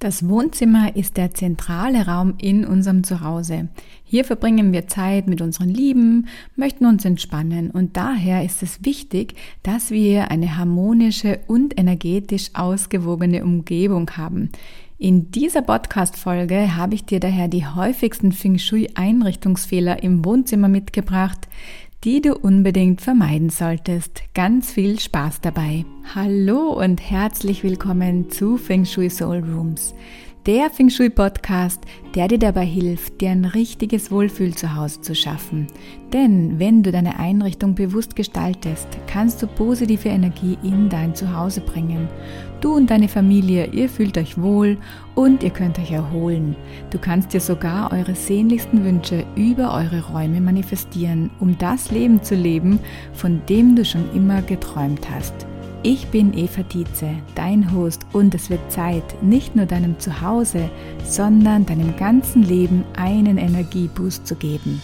Das Wohnzimmer ist der zentrale Raum in unserem Zuhause. Hier verbringen wir Zeit mit unseren Lieben, möchten uns entspannen und daher ist es wichtig, dass wir eine harmonische und energetisch ausgewogene Umgebung haben. In dieser Podcast-Folge habe ich dir daher die häufigsten Feng Shui-Einrichtungsfehler im Wohnzimmer mitgebracht, die du unbedingt vermeiden solltest. Ganz viel Spaß dabei. Hallo und herzlich willkommen zu Feng Shui Soul Rooms der Feng Shui Podcast, der dir dabei hilft, dir ein richtiges Wohlfühl zu Hause zu schaffen. Denn wenn du deine Einrichtung bewusst gestaltest, kannst du positive Energie in dein Zuhause bringen. Du und deine Familie, ihr fühlt euch wohl und ihr könnt euch erholen. Du kannst dir sogar eure sehnlichsten Wünsche über eure Räume manifestieren, um das Leben zu leben, von dem du schon immer geträumt hast. Ich bin Eva Dietze, dein Host und es wird Zeit, nicht nur deinem Zuhause, sondern deinem ganzen Leben einen Energieboost zu geben.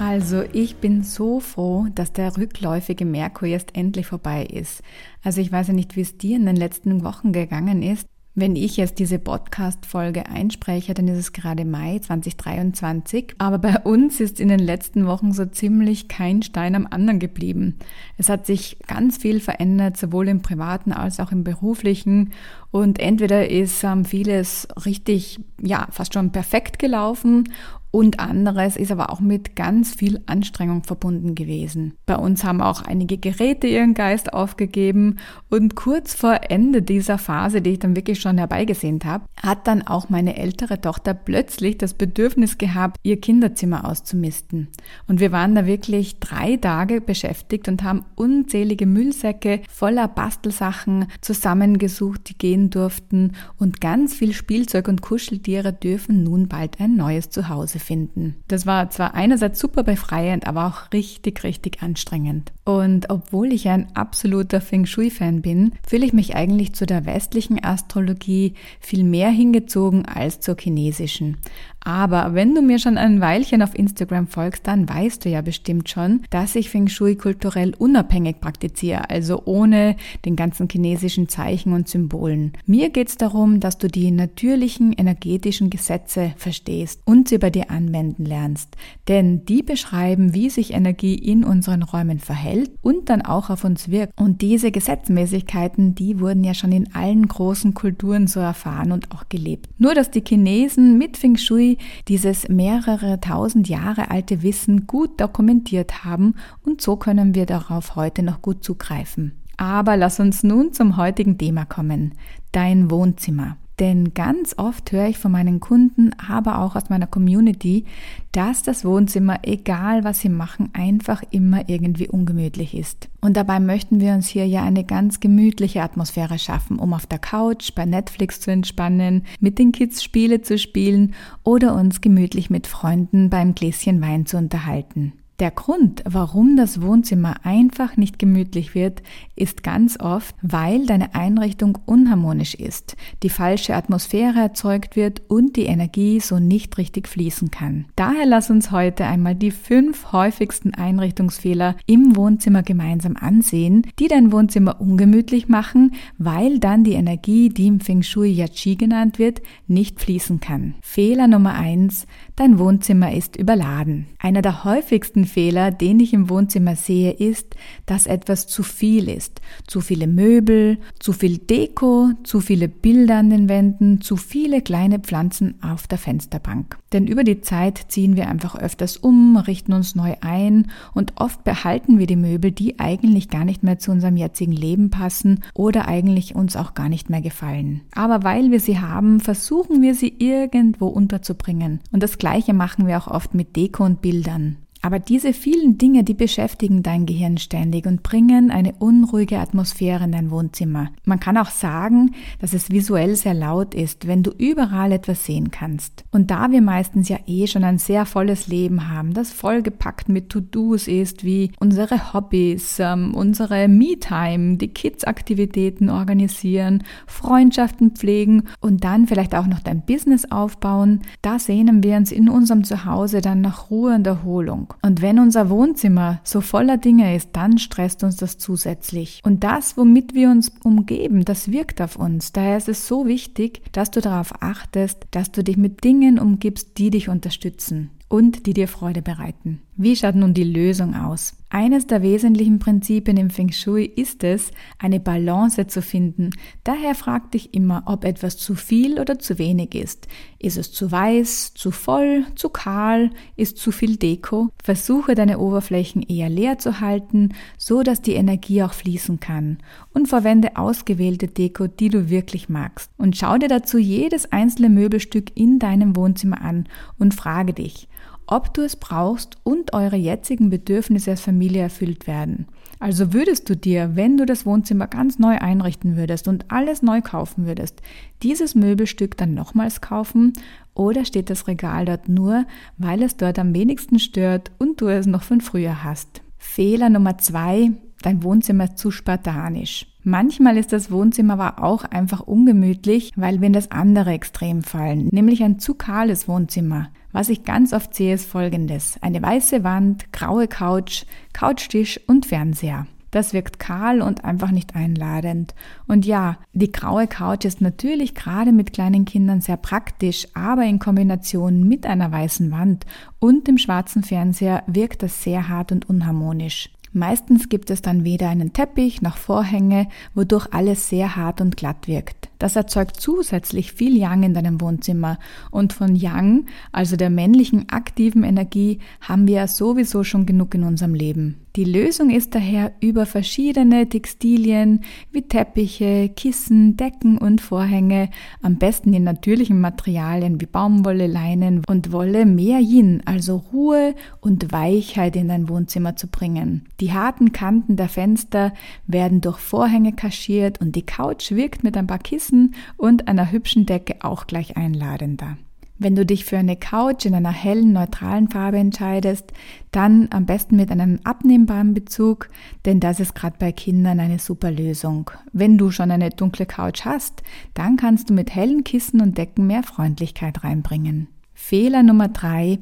Also ich bin so froh, dass der rückläufige Merkur jetzt endlich vorbei ist. Also ich weiß ja nicht, wie es dir in den letzten Wochen gegangen ist. Wenn ich jetzt diese Podcast-Folge einspreche, dann ist es gerade Mai 2023. Aber bei uns ist in den letzten Wochen so ziemlich kein Stein am anderen geblieben. Es hat sich ganz viel verändert, sowohl im privaten als auch im beruflichen. Und entweder ist ähm, vieles richtig, ja, fast schon perfekt gelaufen und anderes ist aber auch mit ganz viel Anstrengung verbunden gewesen. Bei uns haben auch einige Geräte ihren Geist aufgegeben und kurz vor Ende dieser Phase, die ich dann wirklich schon herbeigesehnt habe, hat dann auch meine ältere Tochter plötzlich das Bedürfnis gehabt, ihr Kinderzimmer auszumisten. Und wir waren da wirklich drei Tage beschäftigt und haben unzählige Müllsäcke voller Bastelsachen zusammengesucht, die gehen durften und ganz viel Spielzeug und Kuscheltiere dürfen nun bald ein neues Zuhause finden. Das war zwar einerseits super befreiend, aber auch richtig, richtig anstrengend. Und obwohl ich ein absoluter Feng Shui-Fan bin, fühle ich mich eigentlich zu der westlichen Astrologie viel mehr hingezogen als zur chinesischen. Aber wenn du mir schon ein Weilchen auf Instagram folgst, dann weißt du ja bestimmt schon, dass ich Feng Shui kulturell unabhängig praktiziere, also ohne den ganzen chinesischen Zeichen und Symbolen. Mir geht es darum, dass du die natürlichen energetischen Gesetze verstehst und sie bei dir anwenden lernst. Denn die beschreiben, wie sich Energie in unseren Räumen verhält und dann auch auf uns wirkt. Und diese Gesetzmäßigkeiten, die wurden ja schon in allen großen Kulturen so erfahren und auch gelebt. Nur dass die Chinesen mit Feng Shui dieses mehrere tausend Jahre alte Wissen gut dokumentiert haben und so können wir darauf heute noch gut zugreifen. Aber lass uns nun zum heutigen Thema kommen, dein Wohnzimmer. Denn ganz oft höre ich von meinen Kunden, aber auch aus meiner Community, dass das Wohnzimmer, egal was sie machen, einfach immer irgendwie ungemütlich ist. Und dabei möchten wir uns hier ja eine ganz gemütliche Atmosphäre schaffen, um auf der Couch bei Netflix zu entspannen, mit den Kids Spiele zu spielen oder uns gemütlich mit Freunden beim Gläschen Wein zu unterhalten. Der Grund, warum das Wohnzimmer einfach nicht gemütlich wird, ist ganz oft, weil deine Einrichtung unharmonisch ist, die falsche Atmosphäre erzeugt wird und die Energie so nicht richtig fließen kann. Daher lass uns heute einmal die fünf häufigsten Einrichtungsfehler im Wohnzimmer gemeinsam ansehen, die dein Wohnzimmer ungemütlich machen, weil dann die Energie, die im Feng Shui Yachi genannt wird, nicht fließen kann. Fehler Nummer eins: Dein Wohnzimmer ist überladen. Einer der häufigsten Fehler, den ich im Wohnzimmer sehe, ist, dass etwas zu viel ist. Zu viele Möbel, zu viel Deko, zu viele Bilder an den Wänden, zu viele kleine Pflanzen auf der Fensterbank. Denn über die Zeit ziehen wir einfach öfters um, richten uns neu ein und oft behalten wir die Möbel, die eigentlich gar nicht mehr zu unserem jetzigen Leben passen oder eigentlich uns auch gar nicht mehr gefallen. Aber weil wir sie haben, versuchen wir sie irgendwo unterzubringen. Und das Gleiche machen wir auch oft mit Deko und Bildern. Aber diese vielen Dinge, die beschäftigen dein Gehirn ständig und bringen eine unruhige Atmosphäre in dein Wohnzimmer. Man kann auch sagen, dass es visuell sehr laut ist, wenn du überall etwas sehen kannst. Und da wir meistens ja eh schon ein sehr volles Leben haben, das vollgepackt mit To-Dos ist, wie unsere Hobbys, ähm, unsere Me-Time, die Kids-Aktivitäten organisieren, Freundschaften pflegen und dann vielleicht auch noch dein Business aufbauen, da sehnen wir uns in unserem Zuhause dann nach Ruhe und Erholung. Lösung. Und wenn unser Wohnzimmer so voller Dinge ist, dann stresst uns das zusätzlich. Und das, womit wir uns umgeben, das wirkt auf uns. Daher ist es so wichtig, dass du darauf achtest, dass du dich mit Dingen umgibst, die dich unterstützen und die dir Freude bereiten. Wie schaut nun die Lösung aus? Eines der wesentlichen Prinzipien im Feng Shui ist es, eine Balance zu finden. Daher frag dich immer, ob etwas zu viel oder zu wenig ist. Ist es zu weiß, zu voll, zu kahl, ist zu viel Deko? Versuche deine Oberflächen eher leer zu halten, so dass die Energie auch fließen kann. Und verwende ausgewählte Deko, die du wirklich magst. Und schau dir dazu jedes einzelne Möbelstück in deinem Wohnzimmer an und frage dich, ob du es brauchst und eure jetzigen Bedürfnisse als Familie erfüllt werden. Also würdest du dir, wenn du das Wohnzimmer ganz neu einrichten würdest und alles neu kaufen würdest, dieses Möbelstück dann nochmals kaufen oder steht das Regal dort nur, weil es dort am wenigsten stört und du es noch von früher hast? Fehler Nummer zwei, dein Wohnzimmer ist zu spartanisch. Manchmal ist das Wohnzimmer aber auch einfach ungemütlich, weil wir in das andere Extrem fallen, nämlich ein zu kahles Wohnzimmer. Was ich ganz oft sehe, ist folgendes. Eine weiße Wand, graue Couch, Couchtisch und Fernseher. Das wirkt kahl und einfach nicht einladend. Und ja, die graue Couch ist natürlich gerade mit kleinen Kindern sehr praktisch, aber in Kombination mit einer weißen Wand und dem schwarzen Fernseher wirkt das sehr hart und unharmonisch. Meistens gibt es dann weder einen Teppich noch Vorhänge, wodurch alles sehr hart und glatt wirkt. Das erzeugt zusätzlich viel Yang in deinem Wohnzimmer. Und von Yang, also der männlichen aktiven Energie, haben wir ja sowieso schon genug in unserem Leben. Die Lösung ist daher über verschiedene Textilien wie Teppiche, Kissen, Decken und Vorhänge, am besten in natürlichen Materialien wie Baumwolle, Leinen und Wolle, mehr Yin, also Ruhe und Weichheit in dein Wohnzimmer zu bringen. Die harten Kanten der Fenster werden durch Vorhänge kaschiert und die Couch wirkt mit ein paar Kissen und einer hübschen Decke auch gleich einladender. Wenn du dich für eine Couch in einer hellen, neutralen Farbe entscheidest, dann am besten mit einem abnehmbaren Bezug, denn das ist gerade bei Kindern eine super Lösung. Wenn du schon eine dunkle Couch hast, dann kannst du mit hellen Kissen und Decken mehr Freundlichkeit reinbringen. Fehler Nummer drei: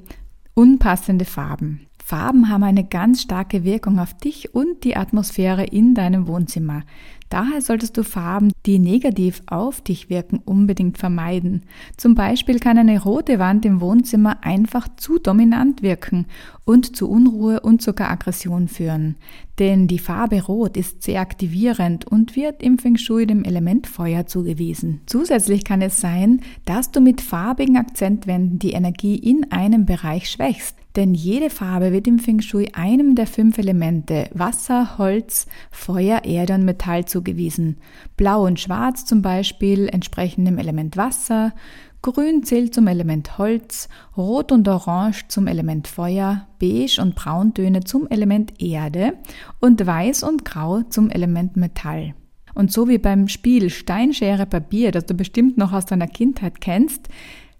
Unpassende Farben. Farben haben eine ganz starke Wirkung auf dich und die Atmosphäre in deinem Wohnzimmer. Daher solltest du Farben, die negativ auf dich wirken, unbedingt vermeiden. Zum Beispiel kann eine rote Wand im Wohnzimmer einfach zu dominant wirken und zu Unruhe und sogar Aggression führen. Denn die Farbe Rot ist sehr aktivierend und wird im Feng Shui dem Element Feuer zugewiesen. Zusätzlich kann es sein, dass du mit farbigen Akzentwänden die Energie in einem Bereich schwächst. Denn jede Farbe wird im Feng Shui einem der fünf Elemente Wasser, Holz, Feuer, Erde und Metall zugewiesen. Blau und Schwarz zum Beispiel entsprechen dem Element Wasser, Grün zählt zum Element Holz, Rot und Orange zum Element Feuer, Beige und Brauntöne zum Element Erde und Weiß und Grau zum Element Metall. Und so wie beim Spiel Steinschere Papier, das du bestimmt noch aus deiner Kindheit kennst,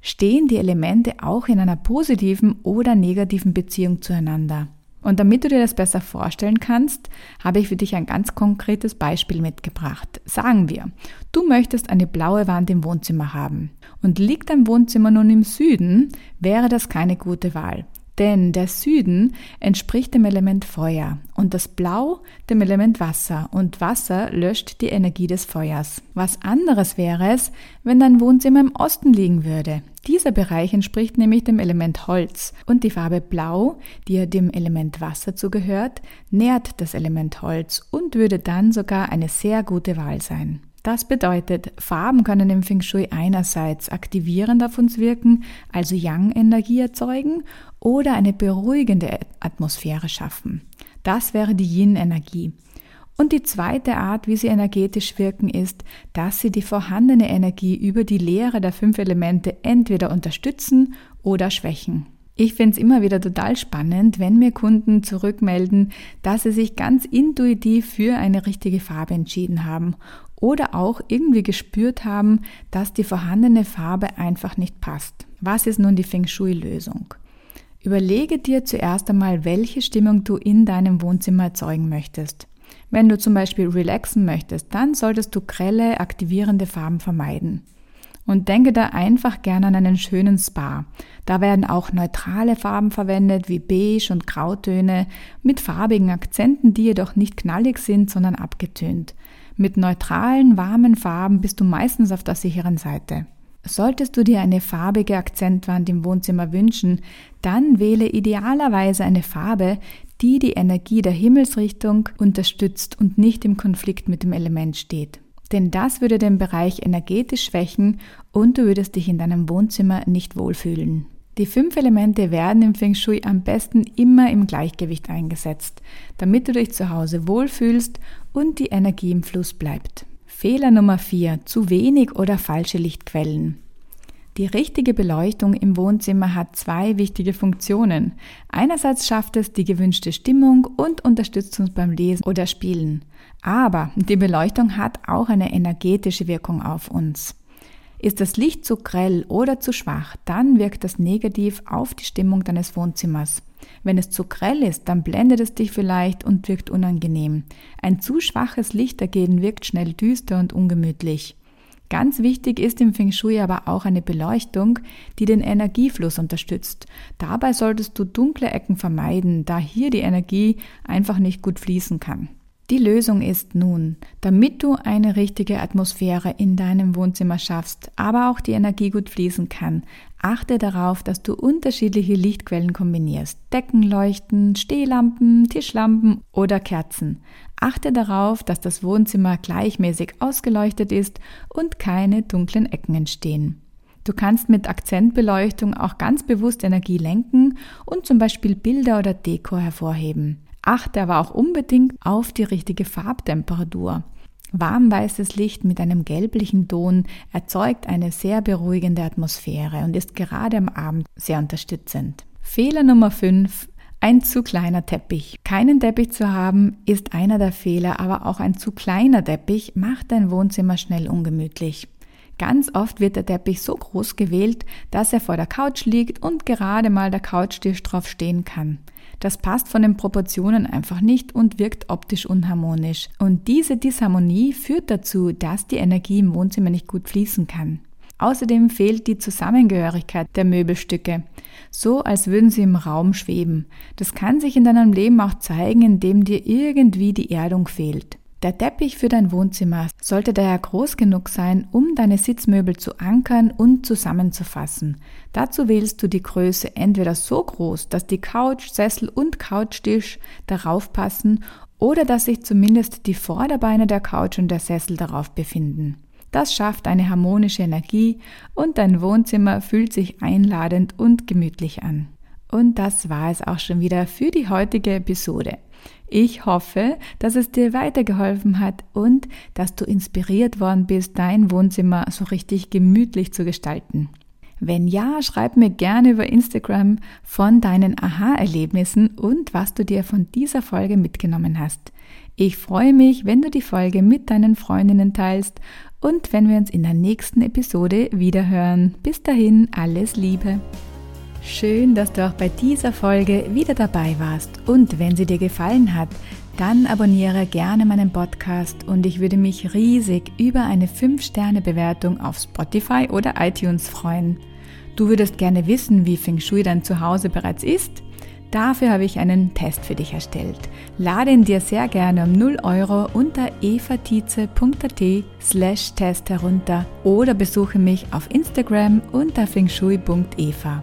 stehen die Elemente auch in einer positiven oder negativen Beziehung zueinander. Und damit du dir das besser vorstellen kannst, habe ich für dich ein ganz konkretes Beispiel mitgebracht. Sagen wir, du möchtest eine blaue Wand im Wohnzimmer haben. Und liegt dein Wohnzimmer nun im Süden, wäre das keine gute Wahl. Denn der Süden entspricht dem Element Feuer und das Blau dem Element Wasser und Wasser löscht die Energie des Feuers. Was anderes wäre es, wenn dein Wohnzimmer im Osten liegen würde. Dieser Bereich entspricht nämlich dem Element Holz und die Farbe Blau, die ja dem Element Wasser zugehört, nährt das Element Holz und würde dann sogar eine sehr gute Wahl sein. Das bedeutet, Farben können im Feng Shui einerseits aktivierend auf uns wirken, also Yang-Energie erzeugen, oder eine beruhigende Atmosphäre schaffen. Das wäre die Yin-Energie. Und die zweite Art, wie sie energetisch wirken, ist, dass sie die vorhandene Energie über die Lehre der fünf Elemente entweder unterstützen oder schwächen. Ich finde es immer wieder total spannend, wenn mir Kunden zurückmelden, dass sie sich ganz intuitiv für eine richtige Farbe entschieden haben oder auch irgendwie gespürt haben, dass die vorhandene Farbe einfach nicht passt. Was ist nun die Feng Shui-Lösung? Überlege dir zuerst einmal, welche Stimmung du in deinem Wohnzimmer erzeugen möchtest. Wenn du zum Beispiel relaxen möchtest, dann solltest du grelle, aktivierende Farben vermeiden. Und denke da einfach gerne an einen schönen Spa. Da werden auch neutrale Farben verwendet, wie Beige und Grautöne, mit farbigen Akzenten, die jedoch nicht knallig sind, sondern abgetönt. Mit neutralen, warmen Farben bist du meistens auf der sicheren Seite. Solltest du dir eine farbige Akzentwand im Wohnzimmer wünschen, dann wähle idealerweise eine Farbe, die die Energie der Himmelsrichtung unterstützt und nicht im Konflikt mit dem Element steht denn das würde den Bereich energetisch schwächen und du würdest dich in deinem Wohnzimmer nicht wohlfühlen. Die fünf Elemente werden im Feng Shui am besten immer im Gleichgewicht eingesetzt, damit du dich zu Hause wohlfühlst und die Energie im Fluss bleibt. Fehler Nummer vier: Zu wenig oder falsche Lichtquellen. Die richtige Beleuchtung im Wohnzimmer hat zwei wichtige Funktionen. Einerseits schafft es die gewünschte Stimmung und unterstützt uns beim Lesen oder Spielen. Aber die Beleuchtung hat auch eine energetische Wirkung auf uns. Ist das Licht zu grell oder zu schwach, dann wirkt das negativ auf die Stimmung deines Wohnzimmers. Wenn es zu grell ist, dann blendet es dich vielleicht und wirkt unangenehm. Ein zu schwaches Licht dagegen wirkt schnell düster und ungemütlich. Ganz wichtig ist im Feng Shui aber auch eine Beleuchtung, die den Energiefluss unterstützt. Dabei solltest du dunkle Ecken vermeiden, da hier die Energie einfach nicht gut fließen kann. Die Lösung ist nun, damit du eine richtige Atmosphäre in deinem Wohnzimmer schaffst, aber auch die Energie gut fließen kann, achte darauf, dass du unterschiedliche Lichtquellen kombinierst. Deckenleuchten, Stehlampen, Tischlampen oder Kerzen. Achte darauf, dass das Wohnzimmer gleichmäßig ausgeleuchtet ist und keine dunklen Ecken entstehen. Du kannst mit Akzentbeleuchtung auch ganz bewusst Energie lenken und zum Beispiel Bilder oder Deko hervorheben. Achte aber auch unbedingt auf die richtige Farbtemperatur. Warmweißes Licht mit einem gelblichen Ton erzeugt eine sehr beruhigende Atmosphäre und ist gerade am Abend sehr unterstützend. Fehler Nummer 5. Ein zu kleiner Teppich. Keinen Teppich zu haben ist einer der Fehler, aber auch ein zu kleiner Teppich macht dein Wohnzimmer schnell ungemütlich. Ganz oft wird der Teppich so groß gewählt, dass er vor der Couch liegt und gerade mal der Couchtisch drauf stehen kann. Das passt von den Proportionen einfach nicht und wirkt optisch unharmonisch. Und diese Disharmonie führt dazu, dass die Energie im Wohnzimmer nicht gut fließen kann. Außerdem fehlt die Zusammengehörigkeit der Möbelstücke, so als würden sie im Raum schweben. Das kann sich in deinem Leben auch zeigen, indem dir irgendwie die Erdung fehlt. Der Teppich für dein Wohnzimmer sollte daher groß genug sein, um deine Sitzmöbel zu ankern und zusammenzufassen. Dazu wählst du die Größe entweder so groß, dass die Couch, Sessel und Couchtisch darauf passen oder dass sich zumindest die Vorderbeine der Couch und der Sessel darauf befinden. Das schafft eine harmonische Energie und dein Wohnzimmer fühlt sich einladend und gemütlich an. Und das war es auch schon wieder für die heutige Episode. Ich hoffe, dass es dir weitergeholfen hat und dass du inspiriert worden bist, dein Wohnzimmer so richtig gemütlich zu gestalten. Wenn ja, schreib mir gerne über Instagram von deinen Aha-Erlebnissen und was du dir von dieser Folge mitgenommen hast. Ich freue mich, wenn du die Folge mit deinen Freundinnen teilst und wenn wir uns in der nächsten Episode wiederhören. Bis dahin, alles Liebe. Schön, dass du auch bei dieser Folge wieder dabei warst. Und wenn sie dir gefallen hat, dann abonniere gerne meinen Podcast und ich würde mich riesig über eine 5-Sterne-Bewertung auf Spotify oder iTunes freuen. Du würdest gerne wissen, wie Feng Shui dein Zuhause bereits ist? Dafür habe ich einen Test für dich erstellt. Lade ihn dir sehr gerne um 0 Euro unter evatize.at slash Test herunter oder besuche mich auf Instagram unter fengshui.eva.